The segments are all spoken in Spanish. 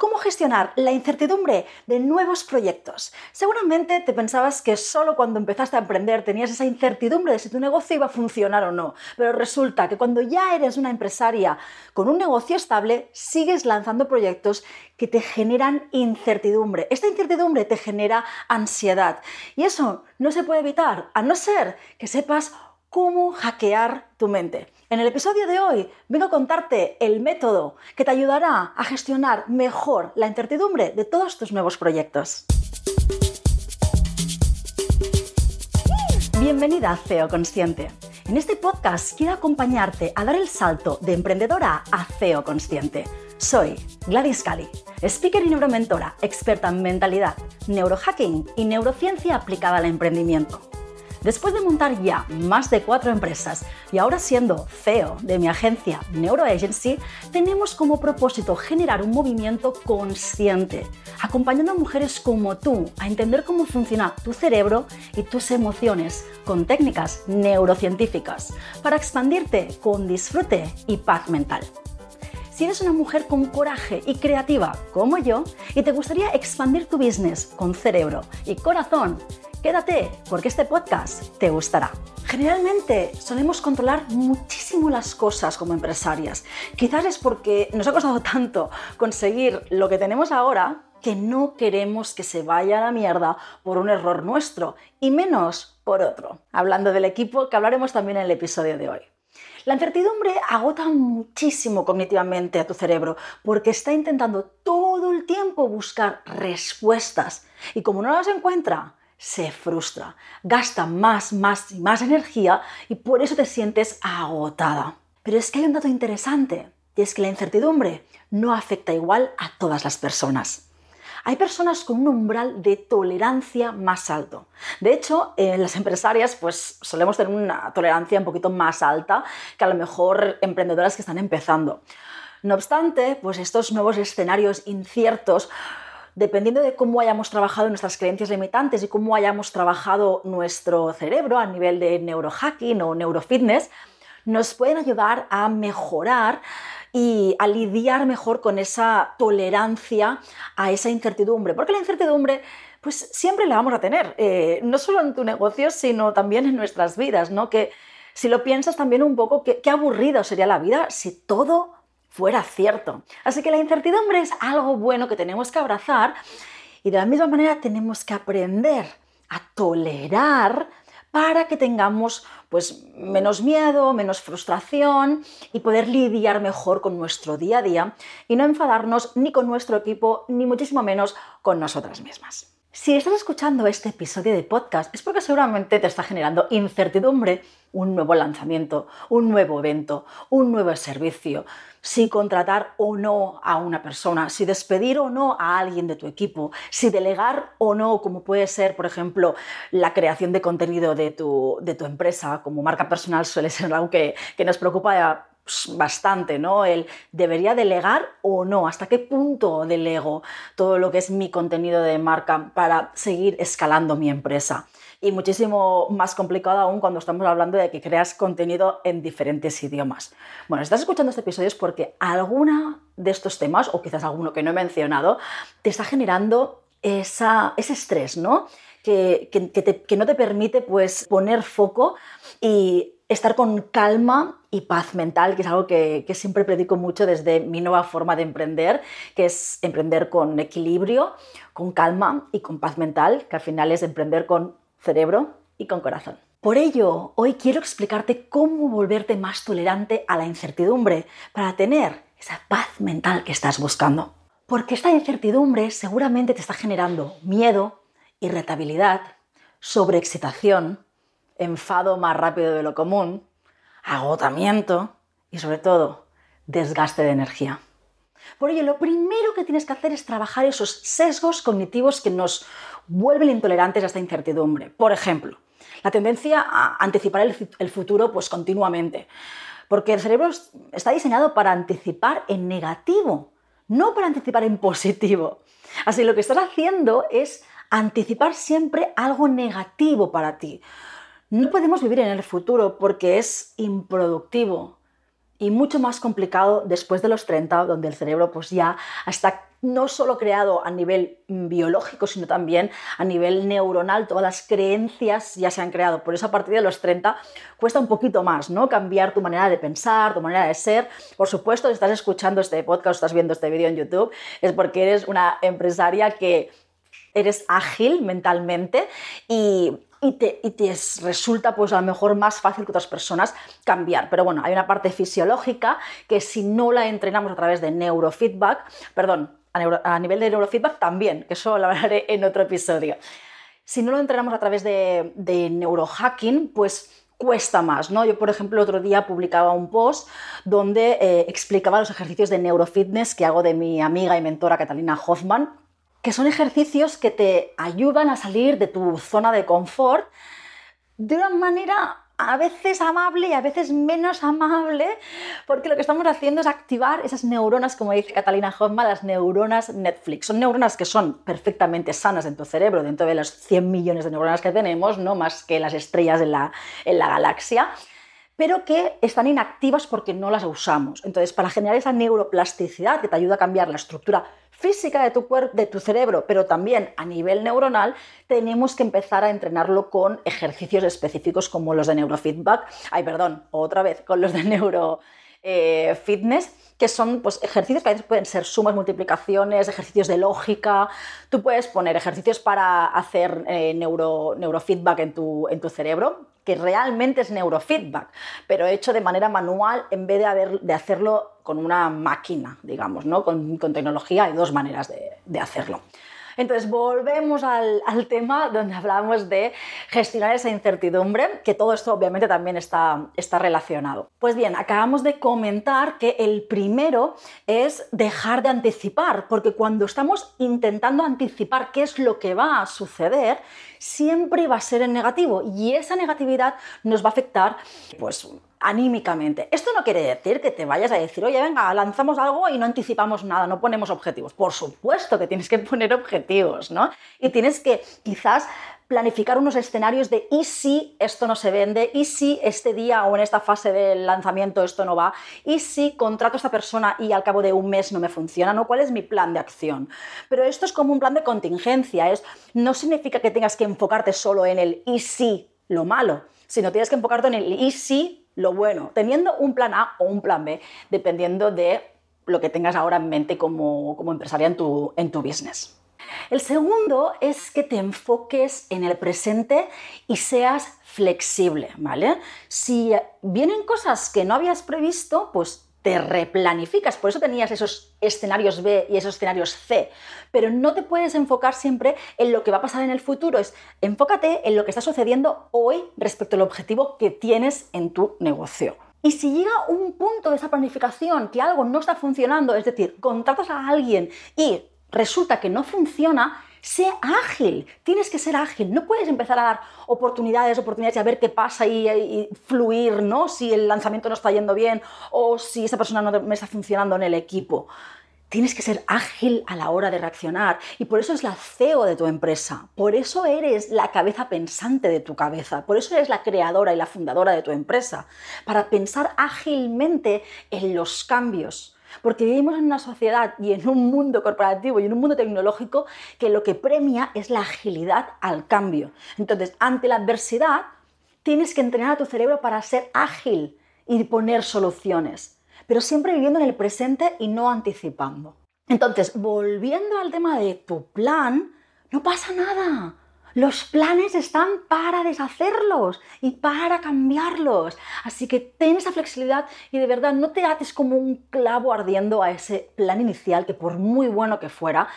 ¿Cómo gestionar la incertidumbre de nuevos proyectos? Seguramente te pensabas que solo cuando empezaste a emprender tenías esa incertidumbre de si tu negocio iba a funcionar o no, pero resulta que cuando ya eres una empresaria con un negocio estable, sigues lanzando proyectos que te generan incertidumbre. Esta incertidumbre te genera ansiedad y eso no se puede evitar, a no ser que sepas cómo hackear tu mente. En el episodio de hoy vengo a contarte el método que te ayudará a gestionar mejor la incertidumbre de todos tus nuevos proyectos. Bienvenida a CEO Consciente. En este podcast quiero acompañarte a dar el salto de emprendedora a CEO Consciente. Soy Gladys Cali, speaker y neuromentora, experta en mentalidad, neurohacking y neurociencia aplicada al emprendimiento. Después de montar ya más de cuatro empresas y ahora siendo CEO de mi agencia NeuroAgency, tenemos como propósito generar un movimiento consciente, acompañando a mujeres como tú a entender cómo funciona tu cerebro y tus emociones con técnicas neurocientíficas para expandirte con disfrute y paz mental. Si eres una mujer con coraje y creativa como yo y te gustaría expandir tu business con cerebro y corazón, Quédate, porque este podcast te gustará. Generalmente solemos controlar muchísimo las cosas como empresarias. Quizás es porque nos ha costado tanto conseguir lo que tenemos ahora que no queremos que se vaya a la mierda por un error nuestro y menos por otro. Hablando del equipo, que hablaremos también en el episodio de hoy. La incertidumbre agota muchísimo cognitivamente a tu cerebro porque está intentando todo el tiempo buscar respuestas y como no las encuentra, se frustra, gasta más, más y más energía y por eso te sientes agotada. Pero es que hay un dato interesante y es que la incertidumbre no afecta igual a todas las personas. Hay personas con un umbral de tolerancia más alto. De hecho, en las empresarias pues solemos tener una tolerancia un poquito más alta que a lo mejor emprendedoras que están empezando. No obstante, pues estos nuevos escenarios inciertos dependiendo de cómo hayamos trabajado nuestras creencias limitantes y cómo hayamos trabajado nuestro cerebro a nivel de neurohacking o neurofitness, nos pueden ayudar a mejorar y a lidiar mejor con esa tolerancia a esa incertidumbre, porque la incertidumbre pues siempre la vamos a tener, eh, no solo en tu negocio, sino también en nuestras vidas, ¿no? Que si lo piensas también un poco, qué, qué aburrido sería la vida si todo fuera cierto. Así que la incertidumbre es algo bueno que tenemos que abrazar y de la misma manera tenemos que aprender a tolerar para que tengamos pues menos miedo, menos frustración y poder lidiar mejor con nuestro día a día y no enfadarnos ni con nuestro equipo ni muchísimo menos con nosotras mismas. Si estás escuchando este episodio de podcast es porque seguramente te está generando incertidumbre un nuevo lanzamiento, un nuevo evento, un nuevo servicio, si contratar o no a una persona, si despedir o no a alguien de tu equipo, si delegar o no, como puede ser, por ejemplo, la creación de contenido de tu, empresa, como marca personal suele ser algo que, que nos preocupa bastante, ¿no? El debería delegar o no, hasta qué punto delego todo lo que es mi contenido de marca para seguir escalando mi empresa. Y muchísimo más complicado aún cuando estamos hablando de que creas contenido en diferentes idiomas. Bueno, si estás escuchando este episodio es porque alguna de estos temas, o quizás alguno que no he mencionado, te está generando ese estrés, ¿no? Que, que, no te permite pues, poner foco y estar con calma y paz mental, que es algo que, siempre predico mucho desde mi nueva forma de emprender, que es emprender con equilibrio, con calma y con paz mental, que al final es emprender con cerebro y con corazón. Por ello, hoy quiero explicarte cómo volverte más tolerante a la incertidumbre para tener esa paz mental que estás buscando. Porque esta incertidumbre seguramente te está generando miedo, irritabilidad, sobreexcitación, enfado más rápido de lo común, agotamiento y sobre todo desgaste de energía. Por ello, lo primero que tienes que hacer es trabajar esos sesgos cognitivos que nos vuelven intolerantes a esta incertidumbre. Por ejemplo, la tendencia a anticipar el, futuro pues continuamente, porque el cerebro está diseñado para anticipar en negativo, no para anticipar en positivo. Así lo que estás haciendo es anticipar siempre algo negativo para ti. No podemos vivir en el futuro porque es improductivo y mucho más complicado después de los 30, donde el cerebro pues ya está no solo creado a nivel biológico, sino también a nivel neuronal, todas las creencias ya se han creado. Por eso a partir de los 30 cuesta un poquito más, ¿no? Cambiar tu manera de pensar, tu manera de ser. Por supuesto, si estás escuchando este podcast, estás viendo este vídeo en YouTube, es porque eres una empresaria que eres ágil mentalmente y te, resulta pues a lo mejor más fácil que otras personas cambiar. Pero bueno, hay una parte fisiológica que si no la entrenamos a través de neurofeedback, perdón, a, nivel de neurofeedback también, que eso lo hablaré en otro episodio. Si no lo entrenamos a través de, neurohacking, pues cuesta más, ¿no? Yo, por ejemplo, otro día publicaba un post donde eh, explicaba los ejercicios de neurofitness que hago de mi amiga y mentora Catalina Hoffman, que son ejercicios que te ayudan a salir de tu zona de confort de una manera a veces amable y a veces menos amable, porque lo que estamos haciendo es activar esas neuronas, como dice Catalina Hoffman, las neuronas Netflix. Son neuronas que son perfectamente sanas en tu cerebro, dentro de los 100 millones de neuronas que tenemos, no más que las estrellas en la, en la galaxia pero que están inactivas porque no las usamos. Entonces, para generar esa neuroplasticidad que te ayuda a cambiar la estructura física de tu, cuerpo, de tu cerebro, pero también a nivel neuronal, tenemos que empezar a entrenarlo con ejercicios específicos como los de neurofeedback, ay, perdón, otra vez, con los de neurofitness, eh, que son pues, ejercicios que a veces pueden ser sumas, multiplicaciones, ejercicios de lógica. Tú puedes poner ejercicios para hacer eh, neuro, neurofeedback en tu, en tu cerebro, que realmente es neurofeedback, pero hecho de manera manual en vez de, de hacerlo con una máquina, digamos, ¿no? con, tecnología. Hay dos maneras de, de hacerlo. Entonces, volvemos al, tema donde hablamos de gestionar esa incertidumbre, que todo esto obviamente también está, está relacionado. Pues bien, acabamos de comentar que el primero es dejar de anticipar, porque cuando estamos intentando anticipar qué es lo que va a suceder, siempre va a ser en negativo y esa negatividad nos va a afectar pues anímicamente. Esto no quiere decir que te vayas a decir, oye, venga, lanzamos algo y no anticipamos nada, no ponemos objetivos. Por supuesto que tienes que poner objetivos, ¿no? Y tienes que quizás planificar unos escenarios de y si esto no se vende, y si este día o en esta fase del lanzamiento esto no va, y si contrato a esta persona y al cabo de un mes no me funciona, ¿no? ¿Cuál es mi plan de acción? Pero esto es como un plan de contingencia, es, no significa que tengas que enfocarte solo en el y si, lo malo, sino tienes que enfocarte en el y si, lo bueno, teniendo un plan A o un plan B, dependiendo de lo que tengas ahora en mente como, como empresaria en tu, en tu business. El segundo es que te enfoques en el presente y seas flexible, ¿vale? Si vienen cosas que no habías previsto, pues te replanificas, por eso tenías esos escenarios B y esos escenarios C, pero no te puedes enfocar siempre en lo que va a pasar en el futuro, es enfócate en lo que está sucediendo hoy respecto al objetivo que tienes en tu negocio. Y si llega un punto de esa planificación que algo no está funcionando, es decir, contratas a alguien y resulta que no funciona, sé ágil, tienes que ser ágil, no puedes empezar a dar oportunidades, oportunidades y a ver qué pasa y, fluir, ¿no? Si el lanzamiento no está yendo bien o si esa persona no me está funcionando en el equipo. Tienes que ser ágil a la hora de reaccionar y por eso es la CEO de tu empresa, por eso eres la cabeza pensante de tu cabeza, por eso eres la creadora y la fundadora de tu empresa, para pensar ágilmente en los cambios porque vivimos en una sociedad y en un mundo corporativo y en un mundo tecnológico que lo que premia es la agilidad al cambio. Entonces, ante la adversidad, tienes que entrenar a tu cerebro para ser ágil y poner soluciones, pero siempre viviendo en el presente y no anticipando. Entonces, volviendo al tema de tu plan, no pasa nada. Los planes están para deshacerlos y para cambiarlos. Así que ten esa flexibilidad y de verdad no te ates como un clavo ardiendo a ese plan inicial que por muy bueno que fuera,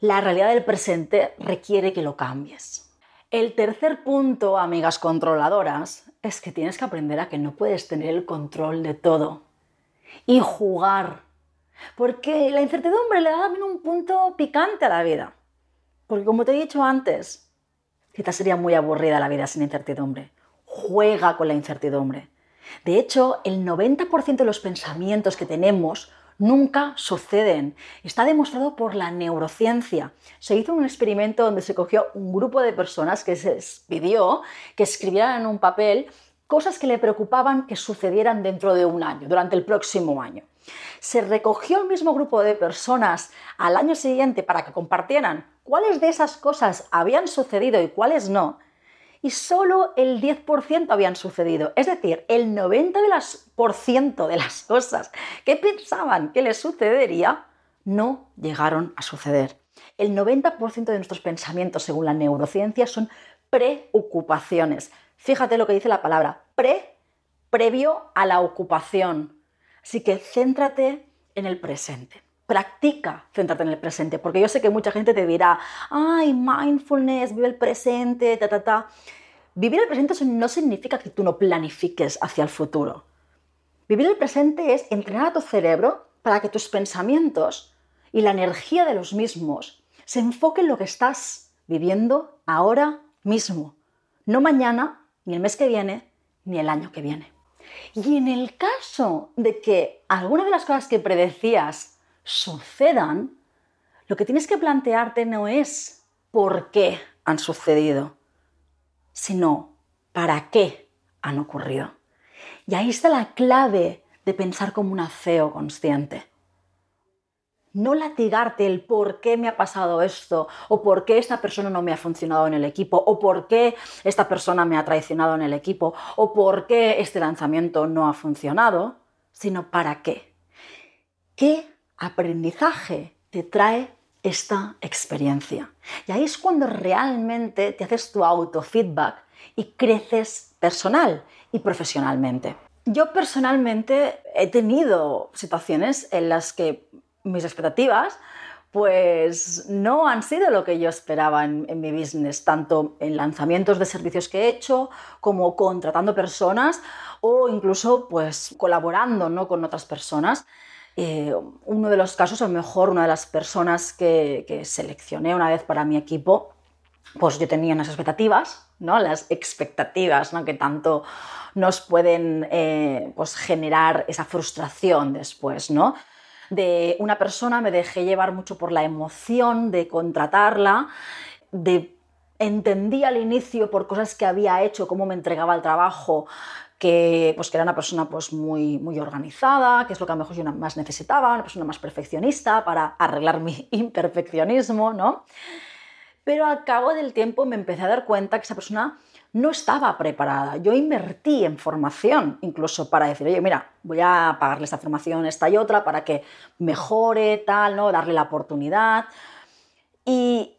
la realidad del presente requiere que lo cambies. El tercer punto, amigas controladoras, es que tienes que aprender a que no puedes tener el control de todo y jugar. Porque la incertidumbre le da también un punto picante a la vida. Porque como te he dicho antes, Quizás sería muy aburrida la vida sin incertidumbre. Juega con la incertidumbre. De hecho, el 90% de los pensamientos que tenemos nunca suceden. Está demostrado por la neurociencia. Se hizo un experimento donde se cogió un grupo de personas que se pidió que escribieran en un papel cosas que le preocupaban que sucedieran dentro de un año, durante el próximo año. se recogió el mismo grupo de personas al año siguiente para que compartieran cuáles de esas cosas habían sucedido y cuáles no, y solo el 10% habían sucedido. Es decir, el 90% de las cosas que pensaban que les sucedería no llegaron a suceder. El 90% de nuestros pensamientos, según la neurociencia, son preocupaciones. Fíjate lo que dice la palabra, pre, previo a la ocupación. Así que céntrate en el presente. Practica céntrate en el presente, porque yo sé que mucha gente te dirá, ay, mindfulness, vive el presente, ta, ta, ta. Vivir el presente no significa que tú no planifiques hacia el futuro. Vivir el presente es entrenar a tu cerebro para que tus pensamientos y la energía de los mismos se enfoquen en lo que estás viviendo ahora mismo, no mañana, ni el mes que viene, ni el año que viene. Y en el caso de que alguna de las cosas que predecías sucedan, lo que tienes que plantearte no es por qué han sucedido, sino para qué han ocurrido. Y ahí está la clave de pensar como un CEO consciente no latigarte el por qué me ha pasado esto, o por qué esta persona no me ha funcionado en el equipo, o por qué esta persona me ha traicionado en el equipo, o por qué este lanzamiento no ha funcionado, sino para qué. ¿Qué aprendizaje te trae esta experiencia? Y ahí es cuando realmente te haces tu autofeedback y creces personal y profesionalmente. Yo personalmente he tenido situaciones en las que mis expectativas pues no han sido lo que yo esperaba en, mi business, tanto en lanzamientos de servicios que he hecho, como contratando personas o incluso pues colaborando ¿no? con otras personas. Eh, uno de los casos, a lo mejor una de las personas que, seleccioné una vez para mi equipo, pues yo tenía unas expectativas, ¿no? las expectativas ¿no? que tanto nos pueden eh, pues generar esa frustración después, ¿no? de una persona, me dejé llevar mucho por la emoción de contratarla, de entendí al inicio por cosas que había hecho, cómo me entregaba el trabajo, que, pues, que era una persona pues, muy, muy organizada, que es lo que a lo mejor yo más necesitaba, una persona más perfeccionista para arreglar mi imperfeccionismo, ¿no? Pero al cabo del tiempo me empecé a dar cuenta que esa persona no estaba preparada. Yo invertí en formación, incluso para decir, oye, mira, voy a pagarle esta formación, esta y otra, para que mejore, tal, ¿no? Darle la oportunidad. Y,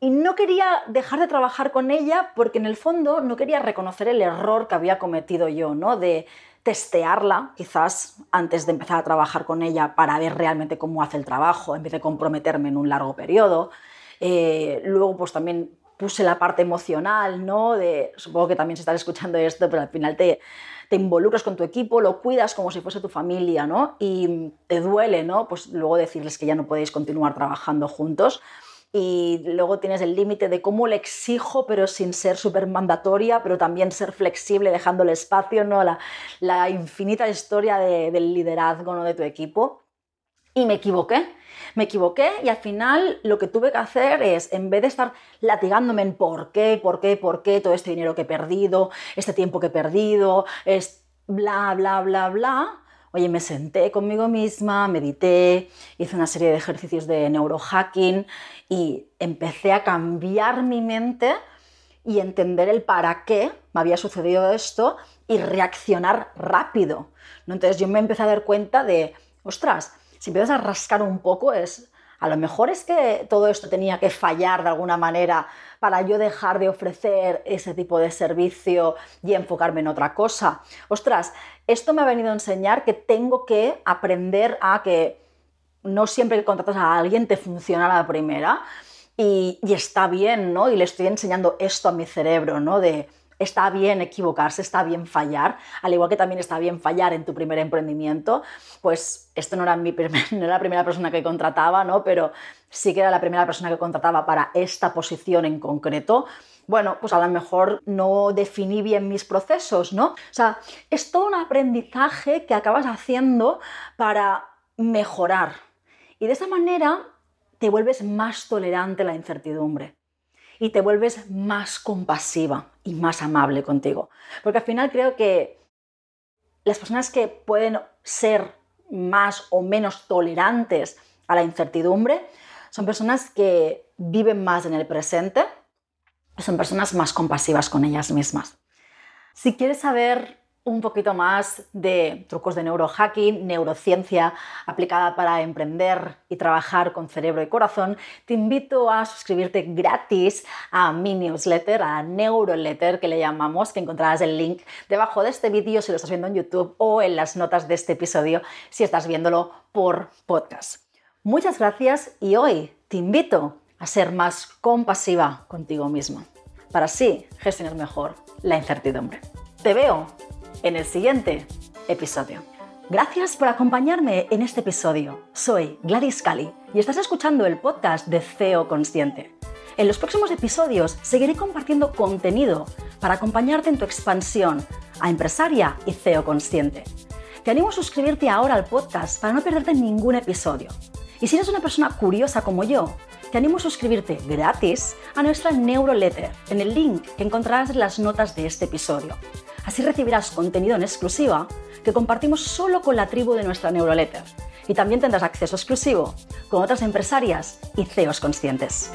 no quería dejar de trabajar con ella porque en el fondo no quería reconocer el error que había cometido yo, ¿no? De testearla quizás antes de empezar a trabajar con ella para ver realmente cómo hace el trabajo en vez de comprometerme en un largo periodo. Eh, luego pues también puse la parte emocional, ¿no? De, supongo que también se están escuchando esto, pero al final te, te involucras con tu equipo, lo cuidas como si fuese tu familia, ¿no? Y te duele, ¿no? Pues luego decirles que ya no podéis continuar trabajando juntos. Y luego tienes el límite de cómo le exijo, pero sin ser súper mandatoria, pero también ser flexible, dejándole espacio, ¿no? La, la infinita historia del liderazgo ¿no? de tu equipo. Y me equivoqué me equivoqué y al final lo que tuve que hacer es, en vez de estar latigándome en por qué, por qué, por qué, todo este dinero que he perdido, este tiempo que he perdido, es bla, bla, bla, bla, oye, me senté conmigo misma, medité, hice una serie de ejercicios de neurohacking y empecé a cambiar mi mente y entender el para qué me había sucedido esto y reaccionar rápido. Entonces yo me empecé a dar cuenta de, ostras, si empiezas a rascar un poco, es a lo mejor es que todo esto tenía que fallar de alguna manera para yo dejar de ofrecer ese tipo de servicio y enfocarme en otra cosa. Ostras, esto me ha venido a enseñar que tengo que aprender a que no siempre que contratas a alguien te funciona la primera. Y, y, está bien, ¿no? Y le estoy enseñando esto a mi cerebro, ¿no? De está bien equivocarse, está bien fallar, al igual que también está bien fallar en tu primer emprendimiento, pues esto no era, mi no era la primera persona que contrataba, ¿no? pero sí que era la primera persona que contrataba para esta posición en concreto. Bueno, pues a lo mejor no definí bien mis procesos, ¿no? O sea, es todo un aprendizaje que acabas haciendo para mejorar. Y de esa manera te vuelves más tolerante a la incertidumbre y te vuelves más compasiva y más amable contigo. Porque al final creo que las personas que pueden ser más o menos tolerantes a la incertidumbre son personas que viven más en el presente, son personas más compasivas con ellas mismas. Si quieres saber un poquito más de trucos de neurohacking, neurociencia aplicada para emprender y trabajar con cerebro y corazón, te invito a suscribirte gratis a mi newsletter, a Neuroletter que le llamamos, que encontrarás el link debajo de este vídeo si lo estás viendo en YouTube o en las notas de este episodio si estás viéndolo por podcast. Muchas gracias y hoy te invito a ser más compasiva contigo mismo para así gestionar mejor la incertidumbre. Te veo en el siguiente episodio. Gracias por acompañarme en este episodio. Soy Gladys Cali y estás escuchando el podcast de CEO Consciente. En los próximos episodios seguiré compartiendo contenido para acompañarte en tu expansión a empresaria y CEO Consciente. Te animo a suscribirte ahora al podcast para no perderte ningún episodio. Y si eres una persona curiosa como yo, te animo a suscribirte gratis a nuestra Neuroletter en el link que encontrarás en las notas de este episodio. Así recibirás contenido en exclusiva que compartimos solo con la tribu de nuestra Neuroletter. Y también tendrás acceso exclusivo con otras empresarias y CEOs conscientes.